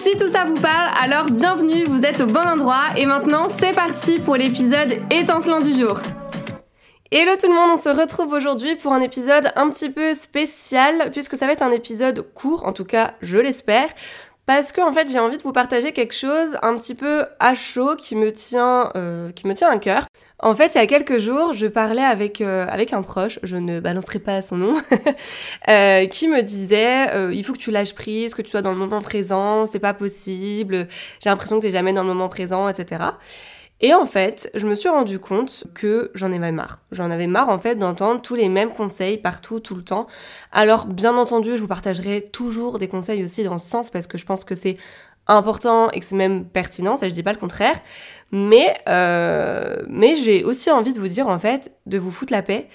Si tout ça vous parle, alors bienvenue, vous êtes au bon endroit et maintenant c'est parti pour l'épisode étincelant du jour. Hello tout le monde, on se retrouve aujourd'hui pour un épisode un petit peu spécial puisque ça va être un épisode court, en tout cas je l'espère, parce que en fait j'ai envie de vous partager quelque chose un petit peu à chaud qui me tient, euh, qui me tient à cœur. En fait, il y a quelques jours, je parlais avec euh, avec un proche, je ne balancerai pas son nom, euh, qui me disait il faut que tu lâches prise, que tu sois dans le moment présent, c'est pas possible, j'ai l'impression que t'es jamais dans le moment présent, etc. Et en fait, je me suis rendu compte que j'en avais marre. J'en avais marre en fait d'entendre tous les mêmes conseils partout, tout le temps. Alors bien entendu, je vous partagerai toujours des conseils aussi dans ce sens parce que je pense que c'est important et que c'est même pertinent, ça je dis pas le contraire. Mais, euh, mais j'ai aussi envie de vous dire en fait de vous foutre la paix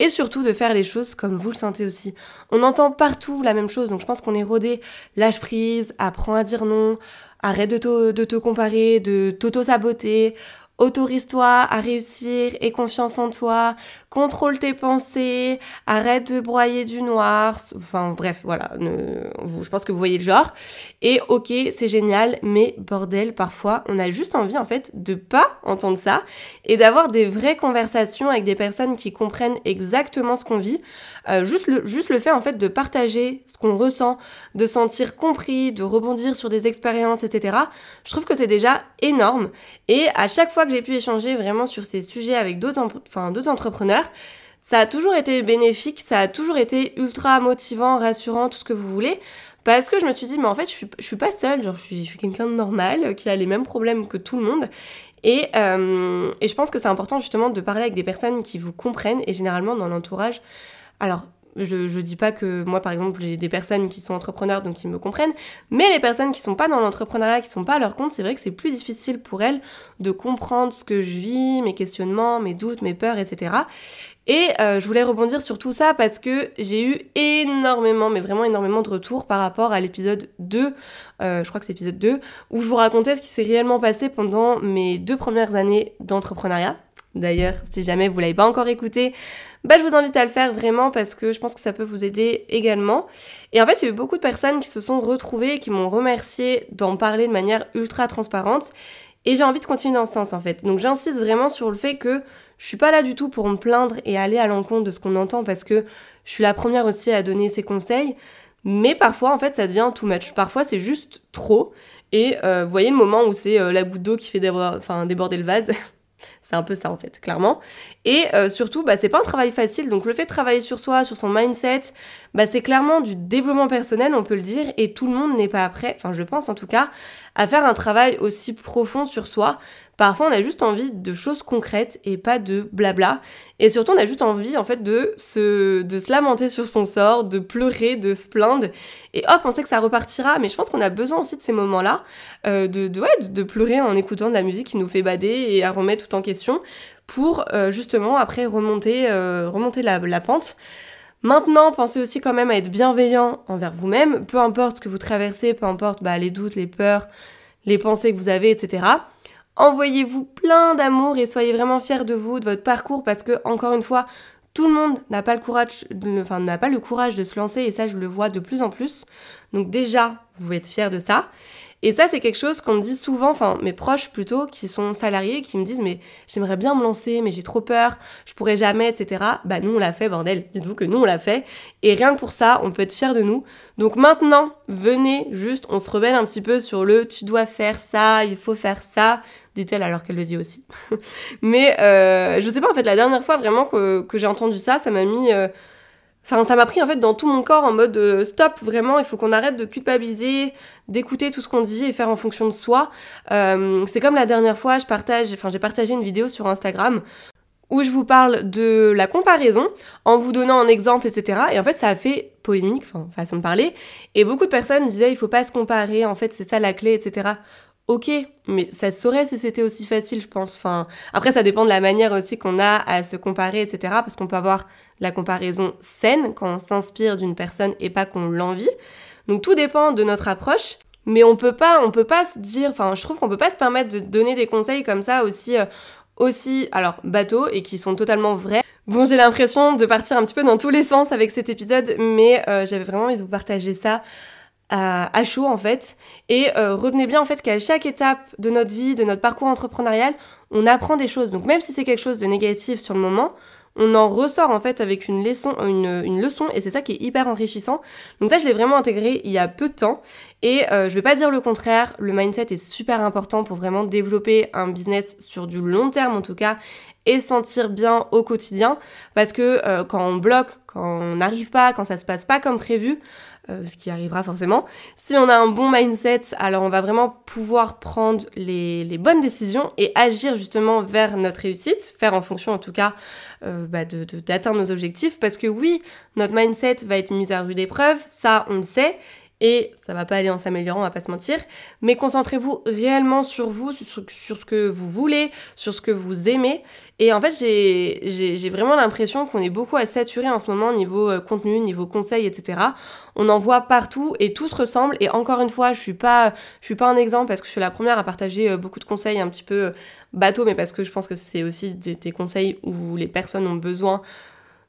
et surtout de faire les choses comme vous le sentez aussi. On entend partout la même chose, donc je pense qu'on est rodé, lâche prise, apprends à dire non, arrête de te, de te comparer, de t'auto-saboter, autorise-toi à réussir et confiance en toi, contrôle tes pensées, arrête de broyer du noir, enfin bref, voilà, je pense que vous voyez le genre. Et ok, c'est génial, mais bordel, parfois, on a juste envie en fait de pas entendre ça et d'avoir des vraies conversations avec des personnes qui comprennent exactement ce qu'on vit. Euh, juste, le, juste le fait en fait de partager ce qu'on ressent, de sentir compris, de rebondir sur des expériences, etc. Je trouve que c'est déjà énorme. Et à chaque fois que j'ai pu échanger vraiment sur ces sujets avec d'autres enfin, entrepreneurs, ça a toujours été bénéfique, ça a toujours été ultra motivant, rassurant, tout ce que vous voulez. Parce que je me suis dit, mais en fait, je suis, suis pas seule, genre, je suis, quelqu'un de normal, qui a les mêmes problèmes que tout le monde. Euh, et je pense que c'est important justement de parler avec des personnes qui vous comprennent, et généralement dans l'entourage. Alors, je, je dis pas que moi, par exemple, j'ai des personnes qui sont entrepreneurs, donc qui me comprennent, mais les personnes qui sont pas dans l'entrepreneuriat, qui sont pas à leur compte, c'est vrai que c'est plus difficile pour elles de comprendre ce que je vis, mes questionnements, mes doutes, mes peurs, etc. Et euh, je voulais rebondir sur tout ça parce que j'ai eu énormément, mais vraiment énormément de retours par rapport à l'épisode 2, euh, je crois que c'est l'épisode 2, où je vous racontais ce qui s'est réellement passé pendant mes deux premières années d'entrepreneuriat. D'ailleurs, si jamais vous l'avez pas encore écouté, bah, je vous invite à le faire vraiment parce que je pense que ça peut vous aider également. Et en fait, il y a eu beaucoup de personnes qui se sont retrouvées et qui m'ont remercié d'en parler de manière ultra transparente. Et j'ai envie de continuer dans ce sens en fait. Donc j'insiste vraiment sur le fait que je suis pas là du tout pour me plaindre et aller à l'encontre de ce qu'on entend parce que je suis la première aussi à donner ces conseils. Mais parfois en fait ça devient too much. Parfois c'est juste trop. Et euh, vous voyez le moment où c'est euh, la goutte d'eau qui fait déborder le vase. C'est un peu ça en fait, clairement. Et euh, surtout, bah, c'est pas un travail facile. Donc le fait de travailler sur soi, sur son mindset, bah, c'est clairement du développement personnel, on peut le dire. Et tout le monde n'est pas prêt, enfin je pense en tout cas, à faire un travail aussi profond sur soi. Parfois, on a juste envie de choses concrètes et pas de blabla. Et surtout, on a juste envie, en fait, de se, de se lamenter sur son sort, de pleurer, de se plaindre. Et hop, on sait que ça repartira. Mais je pense qu'on a besoin aussi de ces moments-là, euh, de, de, de, pleurer en écoutant de la musique qui nous fait bader et à remettre tout en question pour euh, justement après remonter, euh, remonter la, la pente. Maintenant, pensez aussi quand même à être bienveillant envers vous-même, peu importe ce que vous traversez, peu importe bah, les doutes, les peurs, les pensées que vous avez, etc. Envoyez-vous plein d'amour et soyez vraiment fiers de vous, de votre parcours, parce que, encore une fois, tout le monde n'a pas le courage, enfin, n'a pas le courage de se lancer, et ça, je le vois de plus en plus. Donc, déjà, vous pouvez être fiers de ça. Et ça, c'est quelque chose qu'on me dit souvent, enfin mes proches plutôt, qui sont salariés, qui me disent mais j'aimerais bien me lancer, mais j'ai trop peur, je pourrais jamais, etc. Bah nous on l'a fait, bordel. Dites-vous que nous on l'a fait. Et rien que pour ça, on peut être fier de nous. Donc maintenant, venez juste, on se rebelle un petit peu sur le tu dois faire ça, il faut faire ça dit-elle alors qu'elle le dit aussi. mais euh, je sais pas, en fait, la dernière fois vraiment que, j'ai entendu ça, ça m'a mis... Euh, Enfin, ça m'a pris en fait dans tout mon corps en mode euh, stop, vraiment, il faut qu'on arrête de culpabiliser, d'écouter tout ce qu'on dit et faire en fonction de soi. Euh, c'est comme la dernière fois, je partage, enfin, j'ai partagé une vidéo sur Instagram où je vous parle de la comparaison en vous donnant un exemple, etc. Et en fait, ça a fait polémique, enfin, façon de parler. Et beaucoup de personnes disaient, il faut pas se comparer, en fait, c'est ça la clé, etc. ok, mais ça saurait si c'était aussi facile, je pense. Enfin, après, ça dépend de la manière aussi qu'on a à se comparer, etc. Parce qu'on peut avoir la comparaison saine quand on s'inspire d'une personne et pas qu'on l'envie. Donc tout dépend de notre approche. Mais on peut pas, on peut pas se dire, enfin, je trouve qu'on peut pas se permettre de donner des conseils comme ça aussi, euh, aussi, alors bateau et qui sont totalement vrais. Bon, j'ai l'impression de partir un petit peu dans tous les sens avec cet épisode, mais euh, j'avais vraiment envie de vous partager ça à, chaud en fait. Et euh, retenez bien en fait qu'à chaque étape de notre vie, de notre parcours entrepreneurial, on apprend des choses. Donc même si c'est quelque chose de négatif sur le moment, on en ressort en fait avec une leçon, une, une leçon et c'est ça qui est hyper enrichissant. Donc ça, je l'ai vraiment intégré il y a peu de temps et euh, je vais pas dire le contraire. Le mindset est super important pour vraiment développer un business sur du long terme en tout cas et sentir bien au quotidien parce que euh, quand on bloque, quand on n'arrive pas, quand ça se passe pas comme prévu, euh, ce qui arrivera forcément. Si on a un bon mindset, alors on va vraiment pouvoir prendre les, bonnes décisions et agir justement vers notre réussite, faire en fonction en tout cas euh, bah, d'atteindre nos objectifs, parce que oui, notre mindset va être mis à rude épreuve, ça on le sait, et ça va pas aller en s'améliorant, on va pas se mentir, mais concentrez-vous réellement sur vous, sur, ce que vous voulez, sur ce que vous aimez. Et en fait, j'ai vraiment l'impression qu'on est beaucoup à saturer en ce moment niveau euh, contenu, niveau conseil, etc. On en voit partout et tout se ressemble. Et encore une fois, je suis pas, suis pas un exemple parce que je suis la première à partager euh, beaucoup de conseils un petit peu euh, bateau, mais parce que je pense que c'est aussi des conseils où les personnes ont besoin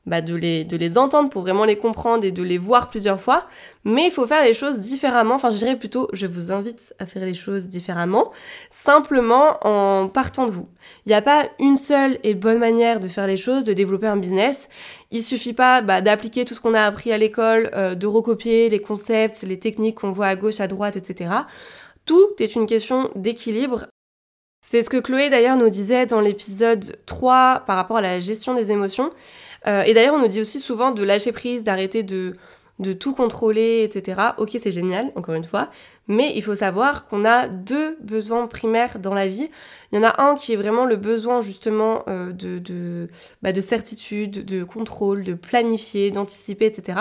bah, de, les, de les entendre pour vraiment les comprendre et de les voir plusieurs fois. Mais il faut faire les choses différemment. Enfin, je dirais plutôt, je vous invite à faire les choses différemment, simplement en partant de vous. Il n'y a pas une seule et bonne manière de faire les choses, de développer un business. Il suffit pas bah, d'appliquer tout ce qu'on a appris à l'école, euh, de recopier les concepts, les techniques qu'on voit à gauche, à droite, etc. Tout est une question d'équilibre c'est ce que Chloé d'ailleurs nous disait dans l'épisode 3 par rapport à la gestion des émotions. Euh, et d'ailleurs, on nous dit aussi souvent de lâcher prise, d'arrêter de, de tout contrôler, etc. Ok, c'est génial, encore une fois. Mais il faut savoir qu'on a deux besoins primaires dans la vie. Il y en a un qui est vraiment le besoin justement euh, de, bah, de certitude, de contrôle, de planifier, d'anticiper, etc.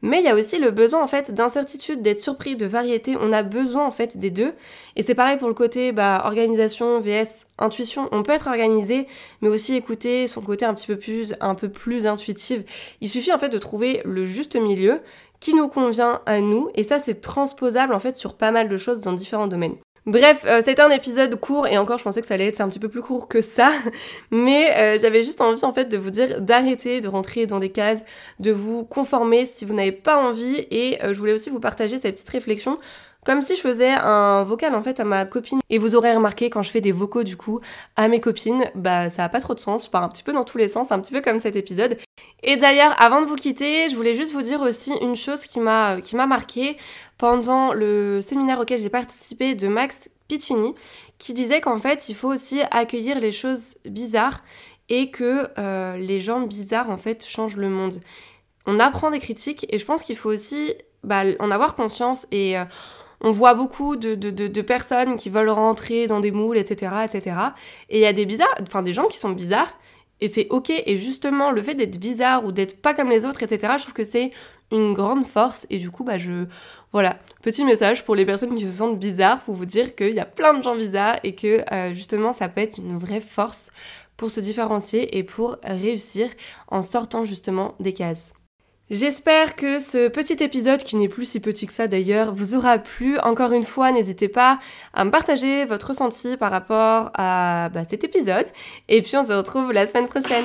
Mais il y a aussi le besoin en fait d'incertitude, d'être surpris, de variété. On a besoin en fait des deux. Et c'est pareil pour le côté bah, organisation vs intuition. On peut être organisé, mais aussi écouter son côté un petit peu plus, un peu plus intuitif. Il suffit en fait de trouver le juste milieu qui nous convient à nous et ça c'est transposable en fait sur pas mal de choses dans différents domaines. Bref, euh, c'était un épisode court et encore je pensais que ça allait être un petit peu plus court que ça, mais euh, j'avais juste envie en fait de vous dire d'arrêter de rentrer dans des cases, de vous conformer si vous n'avez pas envie et euh, je voulais aussi vous partager cette petite réflexion comme si je faisais un vocal en fait à ma copine. Et vous aurez remarqué quand je fais des vocaux du coup à mes copines, bah ça a pas trop de sens, je pars un petit peu dans tous les sens, un petit peu comme cet épisode. Et d'ailleurs, avant de vous quitter, je voulais juste vous dire aussi une chose qui m'a qui m'a marqué pendant le séminaire auquel j'ai participé de Max Piccini, qui disait qu'en fait, il faut aussi accueillir les choses bizarres et que euh, les gens bizarres en fait changent le monde. On apprend des critiques et je pense qu'il faut aussi bah, en avoir conscience et euh, on voit beaucoup de, de, personnes qui veulent rentrer dans des moules, etc., etc. Et il y a des bizarres, enfin des gens qui sont bizarres, et c'est ok. Et justement, le fait d'être bizarre ou d'être pas comme les autres, etc., je trouve que c'est une grande force. Et du coup, bah je, voilà, petit message pour les personnes qui se sentent bizarres, pour vous dire qu'il y a plein de gens bizarres et que euh, justement, ça peut être une vraie force pour se différencier et pour réussir en sortant justement des cases. J'espère que ce petit épisode, qui n'est plus si petit que ça d'ailleurs, vous aura plu. Encore une fois, n'hésitez pas à me partager votre ressenti par rapport à bah, cet épisode. Et puis on se retrouve la semaine prochaine.